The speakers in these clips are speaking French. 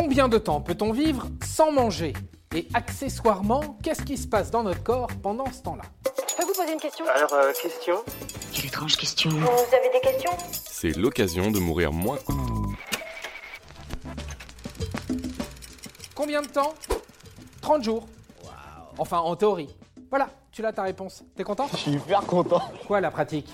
Combien de temps peut-on vivre sans manger? Et accessoirement, qu'est-ce qui se passe dans notre corps pendant ce temps-là? Je peux vous poser une question? Alors, euh, question? Quelle étrange question. Vous avez des questions? C'est l'occasion de mourir moins. Combien de temps? 30 jours. Enfin, en théorie. Voilà, tu l'as ta réponse. T'es content? Je suis hyper content. Quoi la pratique?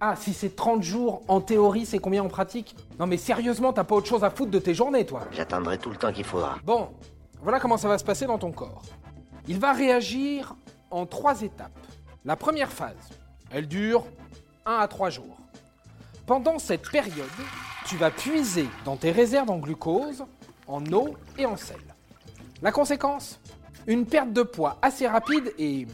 Ah, si c'est 30 jours, en théorie, c'est combien en pratique? Non mais sérieusement, t'as pas autre chose à foutre de tes journées, toi J'attendrai tout le temps qu'il faudra. Bon, voilà comment ça va se passer dans ton corps. Il va réagir en trois étapes. La première phase, elle dure 1 à 3 jours. Pendant cette période, tu vas puiser dans tes réserves en glucose, en eau et en sel. La conséquence? Une perte de poids assez rapide et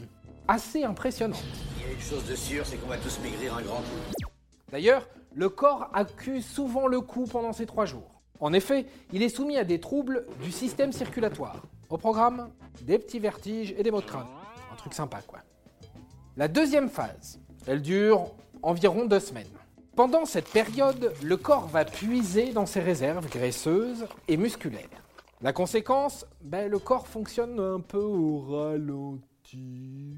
assez impressionnante. Une chose de sûre, c'est qu'on va tous maigrir un grand coup. D'ailleurs, le corps accuse souvent le coup pendant ces trois jours. En effet, il est soumis à des troubles du système circulatoire. Au programme, des petits vertiges et des maux de crâne. Un truc sympa, quoi. La deuxième phase, elle dure environ deux semaines. Pendant cette période, le corps va puiser dans ses réserves graisseuses et musculaires. La conséquence, ben, le corps fonctionne un peu au ralenti,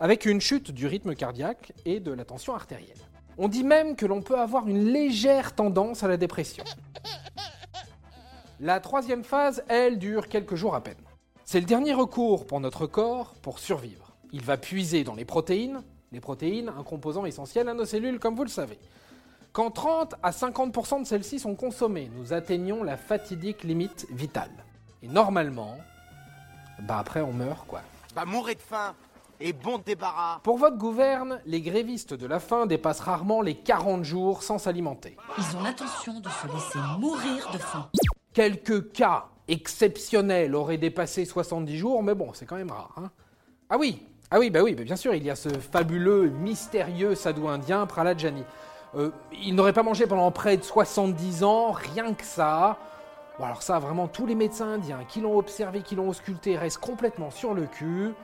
avec une chute du rythme cardiaque et de la tension artérielle. On dit même que l'on peut avoir une légère tendance à la dépression. La troisième phase, elle, dure quelques jours à peine. C'est le dernier recours pour notre corps pour survivre. Il va puiser dans les protéines, les protéines, un composant essentiel à nos cellules, comme vous le savez. Quand 30 à 50% de celles-ci sont consommées, nous atteignons la fatidique limite vitale. Et normalement, bah après on meurt quoi. Bah, mourrez de faim et bon débarras. Pour votre gouverne, les grévistes de la faim dépassent rarement les 40 jours sans s'alimenter. Ils ont l'intention de se laisser mourir de faim. Quelques cas exceptionnels auraient dépassé 70 jours, mais bon, c'est quand même rare. hein. Ah oui, ah oui, bah oui, bah bien sûr, il y a ce fabuleux, mystérieux sadou indien, Prahlad Jani. Euh, il n'aurait pas mangé pendant près de 70 ans, rien que ça. Bon, alors ça, vraiment, tous les médecins indiens qui l'ont observé, qui l'ont ausculté, restent complètement sur le cul.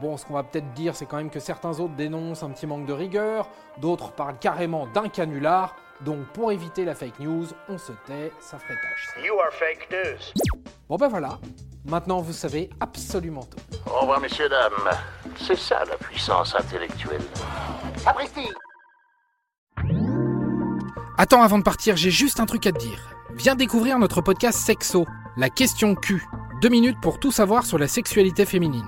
Bon, ce qu'on va peut-être dire, c'est quand même que certains autres dénoncent un petit manque de rigueur, d'autres parlent carrément d'un canular. Donc, pour éviter la fake news, on se tait, ça ferait tâche. You are fake news. Bon ben voilà, maintenant vous savez absolument tout. Au revoir, messieurs, dames. C'est ça la puissance intellectuelle. Sapristi Attends, avant de partir, j'ai juste un truc à te dire. Viens découvrir notre podcast Sexo, la question Q. Deux minutes pour tout savoir sur la sexualité féminine.